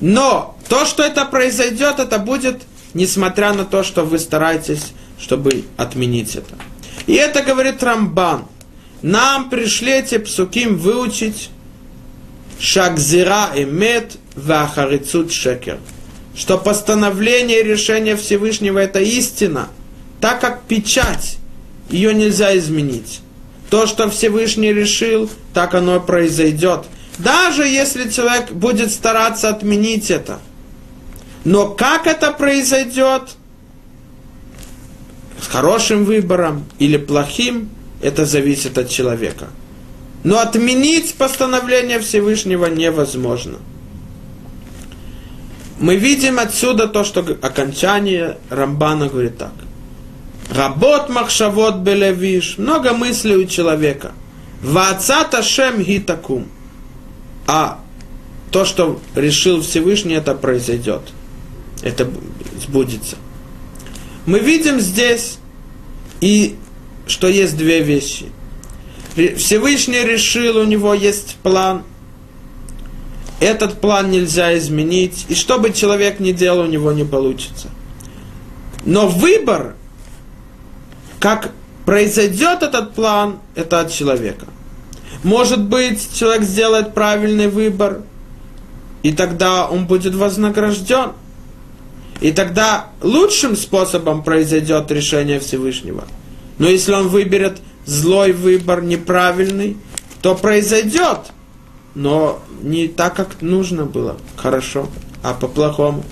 Но то, что это произойдет, это будет, несмотря на то, что вы стараетесь, чтобы отменить это. И это говорит Рамбан. Нам пришли эти псуким выучить Шагзира эмет вахарицут шекер. Что постановление и решение Всевышнего это истина, так как печать, ее нельзя изменить. То, что Всевышний решил, так оно произойдет. Даже если человек будет стараться отменить это. Но как это произойдет, с хорошим выбором или плохим, это зависит от человека. Но отменить постановление Всевышнего невозможно. Мы видим отсюда то, что окончание Рамбана говорит так. Работ махшавот белевиш, много мыслей у человека. Вацата шем гитакум. А то, что решил Всевышний, это произойдет. Это сбудется. Мы видим здесь и что есть две вещи – Всевышний решил, у него есть план. Этот план нельзя изменить. И что бы человек ни делал, у него не получится. Но выбор, как произойдет этот план, это от человека. Может быть, человек сделает правильный выбор, и тогда он будет вознагражден. И тогда лучшим способом произойдет решение Всевышнего. Но если он выберет злой выбор, неправильный, то произойдет, но не так, как нужно было, хорошо, а по-плохому.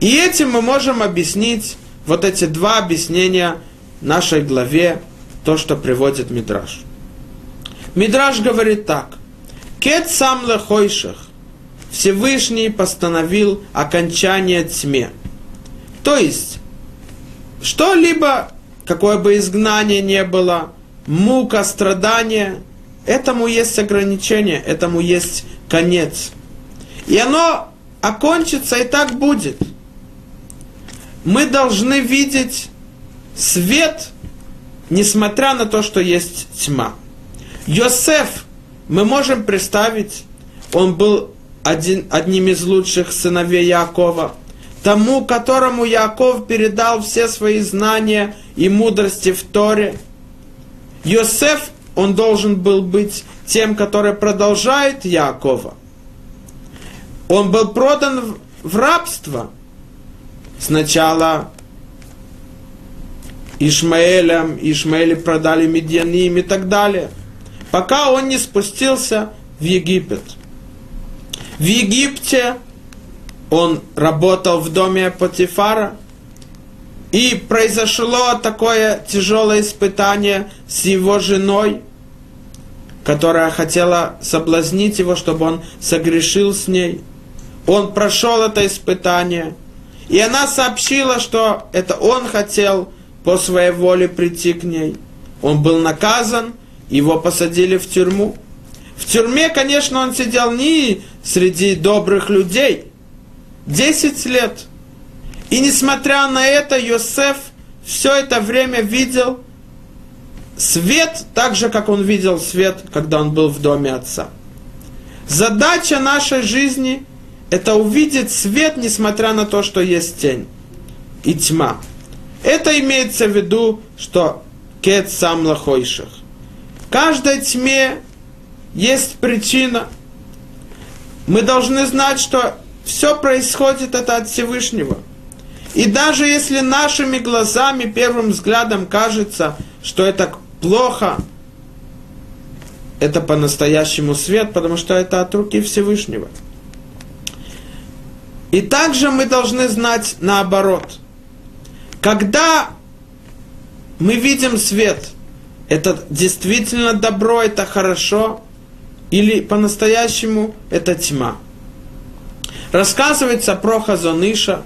И этим мы можем объяснить вот эти два объяснения нашей главе, то, что приводит Мидраш. Мидраш говорит так. Кет сам лехойших. Всевышний постановил окончание тьме. То есть, что-либо какое бы изгнание не было, мука, страдания, этому есть ограничение, этому есть конец. И оно окончится и так будет. Мы должны видеть свет, несмотря на то, что есть тьма. Йосеф, мы можем представить, он был один, одним из лучших сыновей Якова – тому, которому Яков передал все свои знания и мудрости в Торе. Йосеф, он должен был быть тем, который продолжает Якова. Он был продан в рабство. Сначала Ишмаэлем, Ишмаэли продали Медианим и так далее. Пока он не спустился в Египет. В Египте он работал в доме Патифара, и произошло такое тяжелое испытание с его женой, которая хотела соблазнить его, чтобы он согрешил с ней. Он прошел это испытание, и она сообщила, что это он хотел по своей воле прийти к ней. Он был наказан, его посадили в тюрьму. В тюрьме, конечно, он сидел не среди добрых людей, Десять лет. И несмотря на это, Йосеф все это время видел свет, так же, как он видел свет, когда он был в доме отца. Задача нашей жизни – это увидеть свет, несмотря на то, что есть тень и тьма. Это имеется в виду, что кет сам лохойших. В каждой тьме есть причина. Мы должны знать, что все происходит это от Всевышнего. И даже если нашими глазами первым взглядом кажется, что это плохо, это по-настоящему свет, потому что это от руки Всевышнего. И также мы должны знать наоборот. Когда мы видим свет, это действительно добро, это хорошо, или по-настоящему это тьма. Рассказывается про Хазоныша.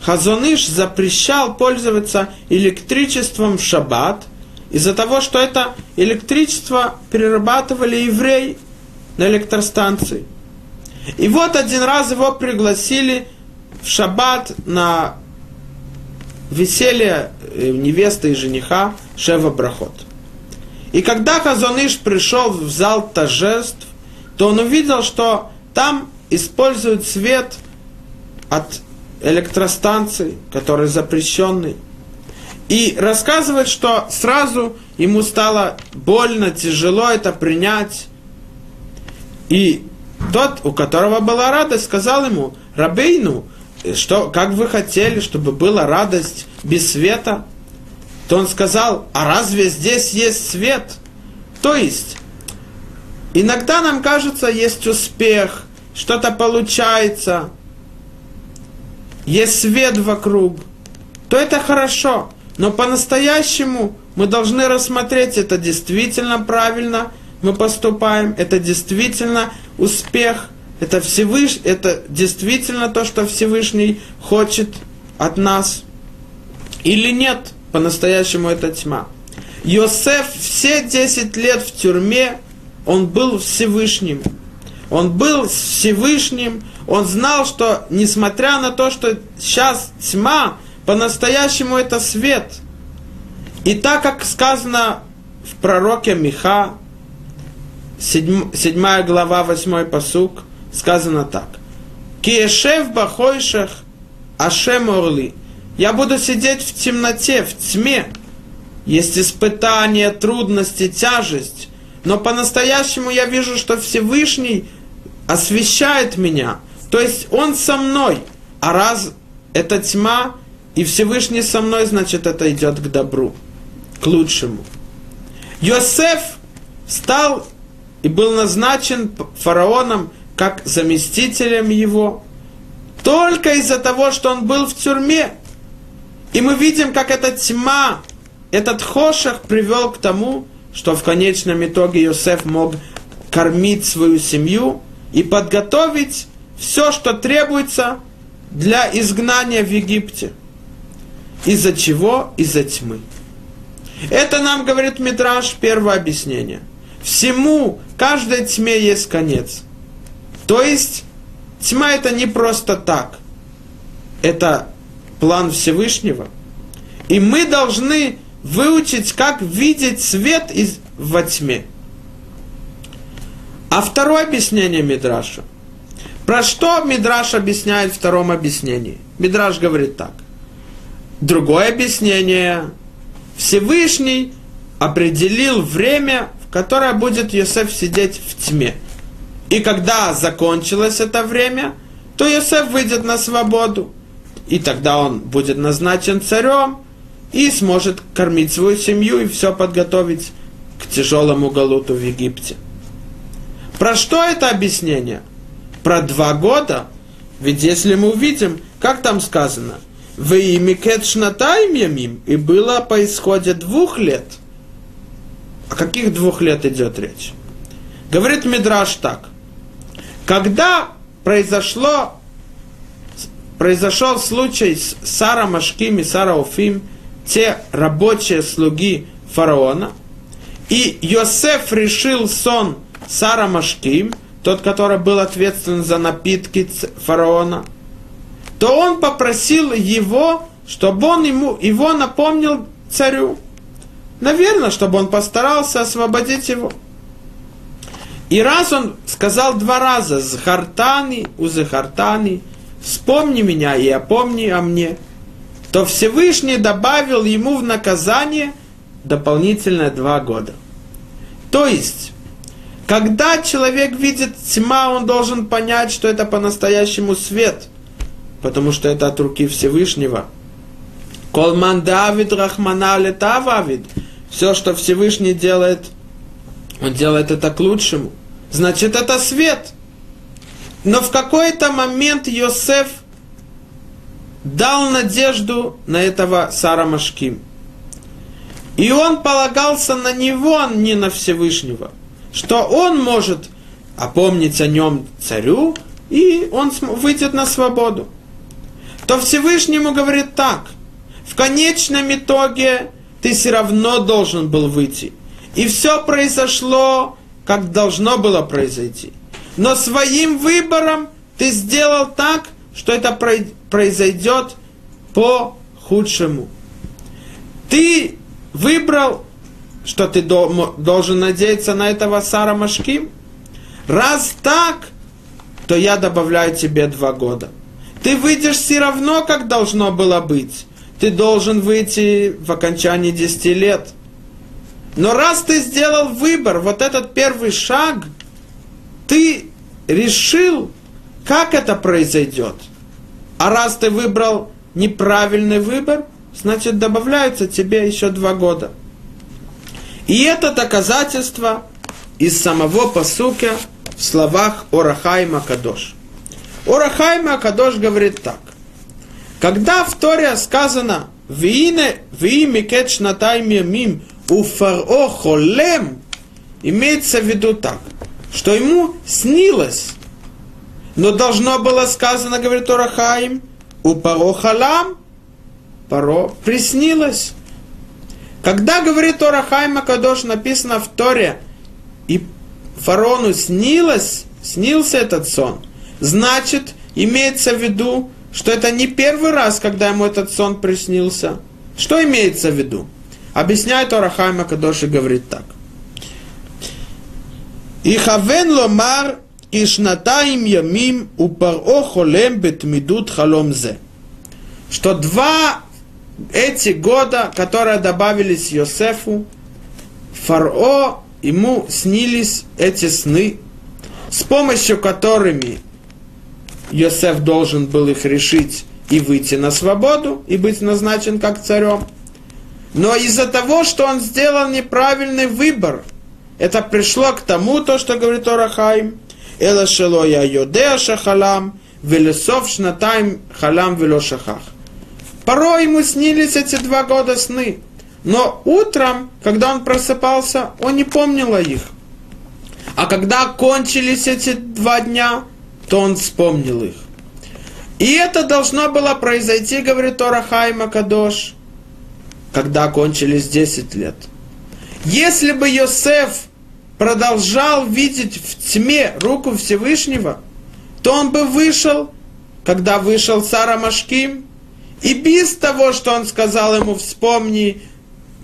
Хазоныш запрещал пользоваться электричеством в шаббат из-за того, что это электричество перерабатывали евреи на электростанции. И вот один раз его пригласили в шаббат на веселье э, невесты и жениха Шева Брахот. И когда Хазоныш пришел в зал торжеств, то он увидел, что там используют свет от электростанций, который запрещенный. И рассказывает, что сразу ему стало больно, тяжело это принять. И тот, у которого была радость, сказал ему, Рабейну, что, как вы хотели, чтобы была радость без света? То он сказал, а разве здесь есть свет? То есть, иногда нам кажется, есть успех, что-то получается, есть свет вокруг, то это хорошо. Но по-настоящему мы должны рассмотреть, это действительно правильно мы поступаем, это действительно успех, это, Всевыш... это действительно то, что Всевышний хочет от нас. Или нет, по-настоящему это тьма. Йосеф все 10 лет в тюрьме, он был Всевышним. Он был Всевышним, он знал, что несмотря на то, что сейчас тьма, по-настоящему это свет. И так как сказано в пророке Миха, 7, 7 глава, 8 посук, сказано так. Киешев бахойшах ашем орли. Я буду сидеть в темноте, в тьме. Есть испытания, трудности, тяжесть. Но по-настоящему я вижу, что Всевышний освещает меня. То есть Он со мной. А раз это тьма, и Всевышний со мной, значит, это идет к добру, к лучшему. Йосеф стал и был назначен фараоном как заместителем его, только из-за того, что он был в тюрьме. И мы видим, как эта тьма, этот хошах привел к тому, что в конечном итоге Иосиф мог кормить свою семью и подготовить все, что требуется для изгнания в Египте. Из-за чего? Из-за тьмы. Это нам говорит Мидраш, первое объяснение. Всему, каждой тьме есть конец. То есть, тьма это не просто так. Это план Всевышнего. И мы должны выучить, как видеть свет из, во тьме. А второе объяснение Мидраша. Про что Мидраш объясняет в втором объяснении? Мидраш говорит так. Другое объяснение. Всевышний определил время, в которое будет Йосеф сидеть в тьме. И когда закончилось это время, то Йосеф выйдет на свободу. И тогда он будет назначен царем и сможет кормить свою семью и все подготовить к тяжелому галуту в Египте. Про что это объяснение? Про два года. Ведь если мы увидим, как там сказано – в имикет шнатайм ямим, и было по исходе двух лет. О каких двух лет идет речь? Говорит Мидраш так. Когда произошло, произошел случай с Сара Машким и Сара Уфим, те рабочие слуги фараона, и Йосеф решил сон Сара Машким, тот, который был ответственен за напитки фараона – то он попросил его, чтобы он ему, его напомнил царю. Наверное, чтобы он постарался освободить его. И раз он сказал два раза «Захартани, узахартани», «Вспомни меня и опомни о мне», то Всевышний добавил ему в наказание дополнительно два года. То есть, когда человек видит тьма, он должен понять, что это по-настоящему свет – потому что это от руки Всевышнего. Колман Давид Рахмана Летававид. Все, что Всевышний делает, он делает это к лучшему. Значит, это свет. Но в какой-то момент Йосеф дал надежду на этого Сара Машким. И он полагался на него, а не на Всевышнего. Что он может опомнить о нем царю, и он выйдет на свободу. То Всевышнему говорит так. В конечном итоге ты все равно должен был выйти. И все произошло, как должно было произойти. Но своим выбором ты сделал так, что это произойдет по худшему. Ты выбрал, что ты должен надеяться на этого Сара Машким. Раз так, то я добавляю тебе два года. Ты выйдешь все равно, как должно было быть. Ты должен выйти в окончании 10 лет. Но раз ты сделал выбор, вот этот первый шаг, ты решил, как это произойдет. А раз ты выбрал неправильный выбор, значит добавляются тебе еще два года. И это доказательство из самого посука в словах Орахайма Кадош. Орахайма Кадош говорит так. Когда в Торе сказано «Виине виимикет шнатайм ямим у фаро холем», имеется в виду так, что ему снилось, но должно было сказано, говорит Орахаим, у паро халам, паро приснилось. Когда, говорит Орахайма Кадош, написано в Торе, и фарону снилось, снился этот сон, значит, имеется в виду, что это не первый раз, когда ему этот сон приснился. Что имеется в виду? Объясняет Орахайма Кадош и говорит так. И хавен ломар и шнатаим ямим у паро холем бетмидут халом зе. Что два эти года, которые добавились Йосефу, Фарао, ему снились эти сны, с помощью которыми Йосеф должен был их решить и выйти на свободу, и быть назначен как царем. Но из-за того, что он сделал неправильный выбор, это пришло к тому, то, что говорит Орахайм, Эла шело я йодеа шахалам, велесов шнатайм халам вело шахах. Порой ему снились эти два года сны, но утром, когда он просыпался, он не помнил о их. А когда кончились эти два дня, то он вспомнил их. И это должно было произойти, говорит Тора Хайма Кадош, когда кончились 10 лет. Если бы Йосеф продолжал видеть в тьме руку Всевышнего, то он бы вышел, когда вышел Сара Машким, и без того, что он сказал ему, вспомни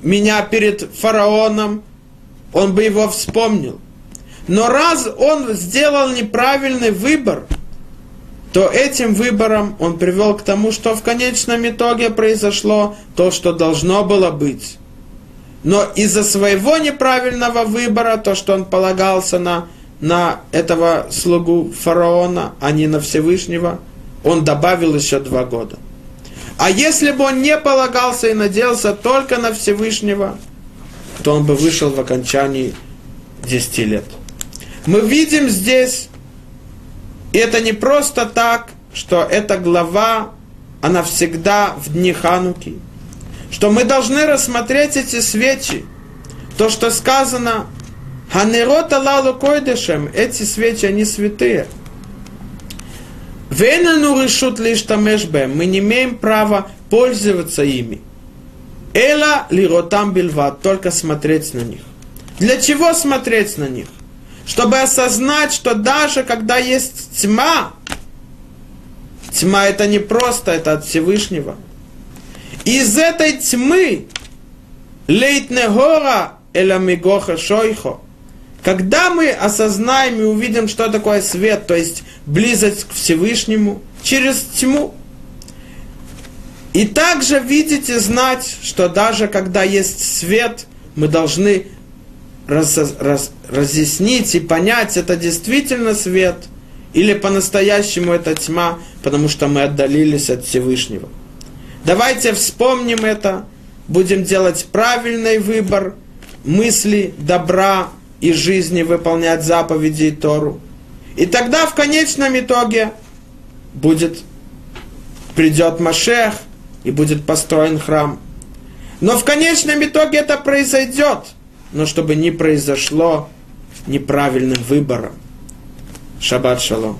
меня перед фараоном, он бы его вспомнил. Но раз он сделал неправильный выбор, то этим выбором он привел к тому, что в конечном итоге произошло то, что должно было быть. Но из-за своего неправильного выбора, то, что он полагался на, на этого слугу фараона, а не на Всевышнего, он добавил еще два года. А если бы он не полагался и надеялся только на Всевышнего, то он бы вышел в окончании 10 лет. Мы видим здесь, и это не просто так, что эта глава, она всегда в дни Хануки, что мы должны рассмотреть эти свечи, то, что сказано, Ханерот Аллаху Койдешем, эти свечи, они святые. Венену решут лишь тамешбе, мы не имеем права пользоваться ими. Эла лиротам бильват, только смотреть на них. Для чего смотреть на них? чтобы осознать, что даже когда есть тьма, тьма это не просто, это от Всевышнего. Из этой тьмы лейтнегора эламигоха шойхо. Когда мы осознаем и увидим, что такое свет, то есть близость к Всевышнему, через тьму. И также видеть и знать, что даже когда есть свет, мы должны раз, раз, разъяснить и понять, это действительно свет, или по-настоящему это тьма, потому что мы отдалились от Всевышнего. Давайте вспомним это, будем делать правильный выбор мысли, добра и жизни, выполнять заповеди и Тору. И тогда в конечном итоге будет придет Машех и будет построен храм. Но в конечном итоге это произойдет, но чтобы не произошло неправильным выбором. Шаббат шалом.